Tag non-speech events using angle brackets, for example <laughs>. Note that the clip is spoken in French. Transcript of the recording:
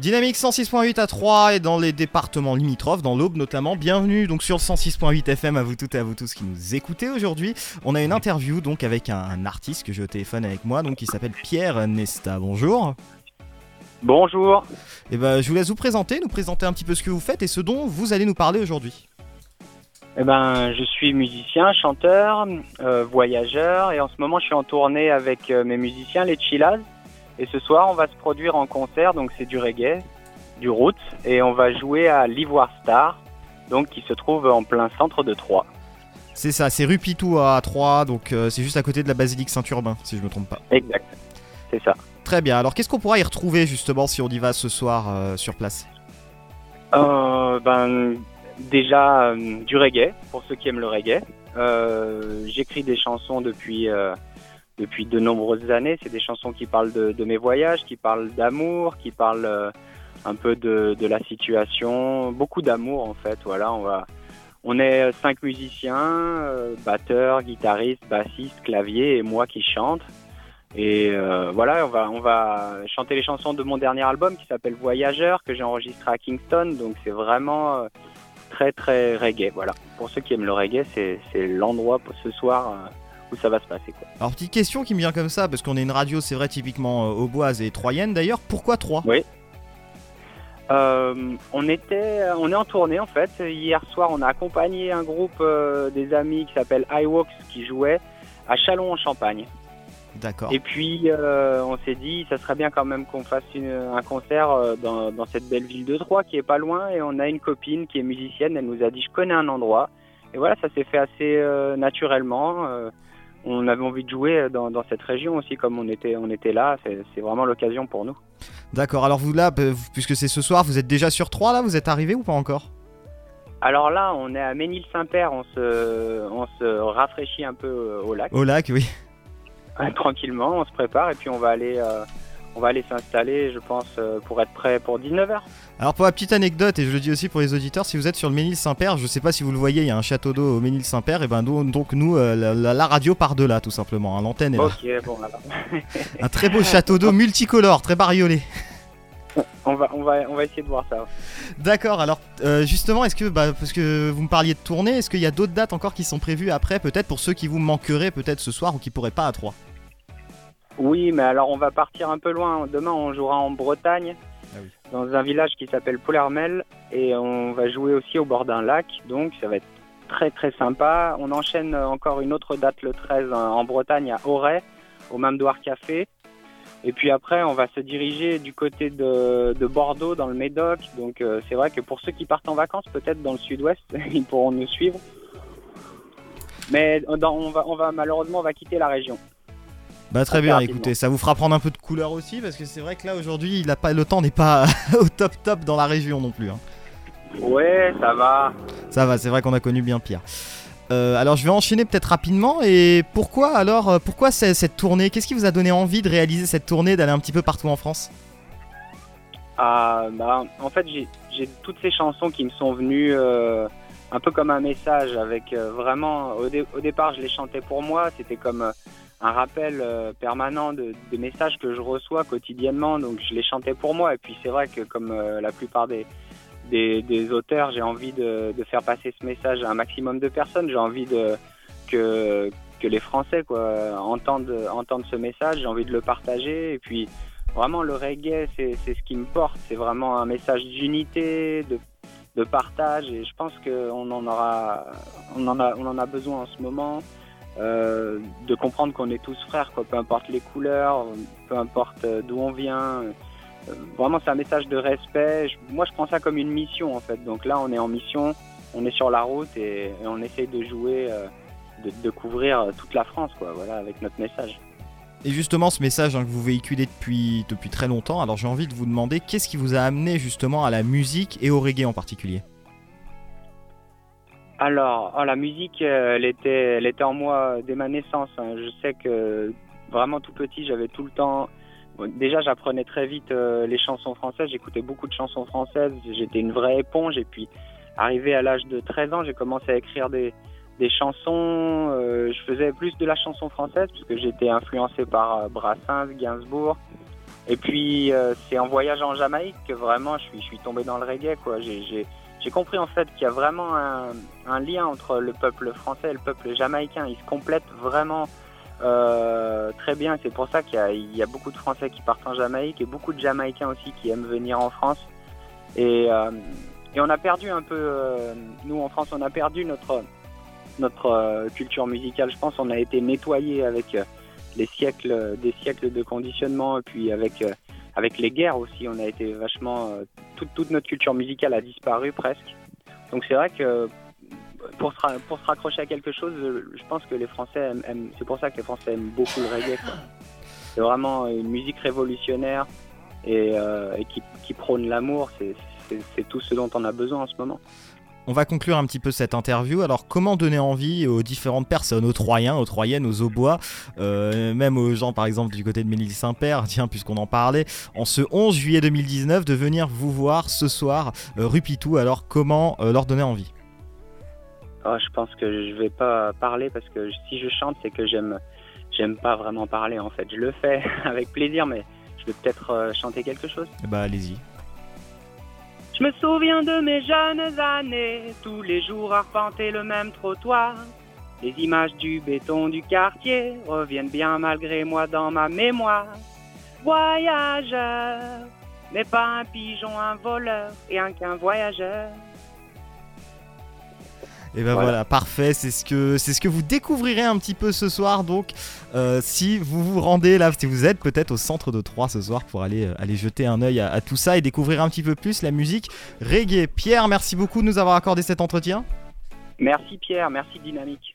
Dynamique 106.8 à 3 et dans les départements limitrophes, dans l'Aube notamment. Bienvenue donc sur le 106.8 FM à vous toutes et à vous tous qui nous écoutez aujourd'hui. On a une interview donc avec un, artiste que j'ai au téléphone avec moi donc qui s'appelle Pierre Nesta. Bonjour. Bonjour. Et eh ben je vous laisse vous présenter, nous présenter un petit peu ce que vous faites et ce dont vous allez nous parler aujourd'hui. Eh ben, je suis musicien, chanteur, euh, voyageur et en ce moment je suis en tournée avec euh, mes musiciens, les Chillas. Et ce soir, on va se produire en concert, donc c'est du reggae, du roots, et on va jouer à l'Ivoire Star, donc qui se trouve en plein centre de Troyes. C'est ça, c'est rue Pitou à Troyes, donc euh, c'est juste à côté de la basilique Saint-Urbain, si je ne me trompe pas. Exact, c'est ça. Très bien, alors qu'est-ce qu'on pourra y retrouver justement si on y va ce soir euh, sur place? Euh, Ben, déjà du reggae, pour ceux qui aiment le reggae. J'écris des chansons depuis depuis de nombreuses années. C'est des chansons qui parlent de, mes voyages, qui parlent d'amour, qui parlent euh, un peu de, la situation, beaucoup d'amour en fait. Voilà, on va, on est cinq musiciens, euh, batteurs, guitaristes, bassistes, clavier et moi qui chante. Et euh, voilà, on va, on va chanter les chansons de mon dernier album qui s'appelle Voyageur que j'ai enregistré à Kingston. Donc c'est vraiment très très reggae. Voilà, pour ceux qui aiment le reggae, c'est l'endroit pour ce soir où ça va se passer. Quoi. Alors, petite question qui me vient comme ça, parce qu'on est une radio, c'est vrai, typiquement euh, auboise et troyenne d'ailleurs. Pourquoi 3 Oui. Euh, on était, on est en tournée en fait. Hier soir, on a accompagné un groupe euh, des amis qui s'appelle iWalks qui jouait à Chalon en Champagne. D'accord. Et puis on s'est dit, ça serait bien quand même qu'on fasse un concert dans, dans, cette belle ville de Troyes qui est pas loin. Et on a une copine qui est musicienne. Elle nous a dit, je connais un endroit. Et voilà, ça s'est fait assez naturellement on avait envie de jouer dans, cette région aussi, comme on était, on était là. C'est vraiment l'occasion pour nous. D'accord. Alors vous là, puisque c'est ce soir, vous êtes déjà sur 3 là Vous êtes arrivé ou pas encore? Alors là, on est à Ménil-Saint-Père, on se, on se rafraîchit un peu au lac. Au lac, oui. Tranquillement, on se prépare et puis on va aller euh, on va aller s'installer, je pense, euh, pour être prêt pour 19h. Alors pour la petite anecdote, et je le dis aussi pour les auditeurs, si vous êtes sur le Ménil-Saint-Père, je sais pas si vous le voyez, il y a un château d'eau au Ménil-Saint-Père, et ben donc nous, euh, la, radio part de là tout simplement, hein, l'antenne est là. Ok, bon alors. <laughs> un très beau château d'eau multicolore, très bariolé. On va, on, va, on va essayer de voir ça. D'accord, alors euh, justement, est-ce que, bah, parce que vous me parliez de tournée, est-ce qu'il y a d'autres dates encore qui sont prévues après, peut-être pour ceux qui vous manqueraient peut-être ce soir ou qui pourraient pas à Troyes oui, mais alors on va partir un peu loin. Demain, on jouera en Bretagne, ah dans un village qui s'appelle Poulermel, et on va jouer aussi au bord d'un lac. Donc ça va être très très sympa. On enchaîne encore une autre date le 13 en Bretagne à Auray, au Mamdoir Café. Et puis après, on va se diriger du côté de, Bordeaux, dans le Médoc. Donc euh, c'est vrai que pour ceux qui partent en vacances, peut-être dans le sud-ouest, <laughs> ils pourront nous suivre. Mais on, va, on va malheureusement on va quitter la région. Bah très bien, écoutez, ça vous fera prendre un peu de couleur aussi parce que c'est vrai que là aujourd'hui, il a pas le temps n'est pas <laughs> au top top dans la région non plus. Hein. Ouais, ça va. Ça va, c'est vrai qu'on a connu bien pire. Euh, alors je vais enchaîner peut-être rapidement et pourquoi alors euh, pourquoi cette tournée? Qu'est-ce qui vous a donné envie de réaliser cette tournée, d'aller un petit peu partout en France? Ah, bah, En fait j'ai toutes ces chansons qui me sont venues euh, un peu comme un message avec vraiment au, au, départ je les chantais pour moi, c'était comme un rappel euh, permanent de, des messages que je reçois quotidiennement. Donc je les chantais pour moi. Et puis c'est vrai que comme euh, la plupart des, des, auteurs, j'ai envie de, de, faire passer ce message à un maximum de personnes. J'ai envie de, que, que les Français quoi, entendent, entendent ce message. J'ai envie de le partager. Et puis vraiment le reggae, c'est ce qui me porte. C'est vraiment un message d'unité, de, de partage. Et je pense qu'on en aura, on en a, on en a besoin en ce moment. Euh, de comprendre qu'on est tous frères, quoi, peu importe les couleurs, peu importe euh, d'où on vient. Euh, vraiment, c'est un message de respect. moi, je prends ça comme une mission, en fait. Donc là, on est en mission, on est sur la route et, on essaye de jouer, de, couvrir toute la France, quoi, voilà, avec notre message. Et justement, ce message hein, que vous véhiculez depuis, depuis très longtemps, alors j'ai envie de vous demander qu'est-ce qui vous a amené justement à la musique et au reggae en particulier? Alors, oh, la musique, euh, elle était, elle était en moi dès ma naissance. Hein. Je sais que vraiment tout petit, j'avais tout le temps. déjà, j'apprenais très vite euh, les chansons françaises. J'écoutais beaucoup de chansons françaises. J'étais une vraie éponge. Et puis, arrivé à l'âge de 13 ans, j'ai commencé à écrire des, des chansons. Euh, je faisais plus de la chanson française puisque j'étais influencé par Brassens, Gainsbourg. Et puis c'est en voyageant en Jamaïque que vraiment je suis, je suis tombé dans le reggae. quoi. J'ai j'ai compris en fait qu'il y a vraiment un, lien entre le peuple français et le peuple jamaïcain. Ils se complètent vraiment euh, très bien. C'est pour ça qu'il y, a beaucoup de Français qui partent en Jamaïque et beaucoup de Jamaïcains aussi qui aiment venir en France. Et, euh, on a perdu un peu, euh, nous en France, on a perdu notre, notre culture musicale. Je pense on a été nettoyé avec les siècles, des siècles de conditionnement et puis avec avec les guerres aussi, on a été vachement. Toute, notre culture musicale a disparu presque. Donc c'est vrai que pour se, pour se raccrocher à quelque chose, je pense que les Français aiment. c'est pour ça que les Français aiment beaucoup le reggae. C'est vraiment une musique révolutionnaire et, euh, qui, qui, prône l'amour. C'est tout ce dont on a besoin en ce moment. On va conclure un petit peu cette interview. Alors, comment donner envie aux différentes personnes, aux Troyens, aux Troyennes, aux Aubois, euh, même aux gens, par exemple, du côté de Ménil-Saint-Père, tiens, puisqu'on en parlait, en ce 11 juillet 2019, de venir vous voir ce soir, euh, rue Pitou. Alors, comment euh, leur donner envie? Ah, Je pense que je vais pas parler parce que si je chante, c'est que j'aime, j'aime pas vraiment parler en fait. Je le fais <laughs> avec plaisir, mais je vais peut-être chanter quelque chose. Bah, allez-y. Je me souviens de mes jeunes années, tous les jours arpenter le même trottoir. Les images du béton du quartier reviennent bien malgré moi dans ma mémoire. Voyageur, mais pas un pigeon, un voleur et un qu'un voyageur. Et ben voilà, parfait, c'est ce que c'est ce que vous découvrirez un petit peu ce soir donc euh, si vous vous rendez là si vous êtes peut-être au centre de Troyes ce soir pour aller euh, aller jeter un œil à, tout ça et découvrir un petit peu plus la musique reggae. Pierre, merci beaucoup de nous avoir accordé cet entretien. Merci Pierre, merci Dynamique.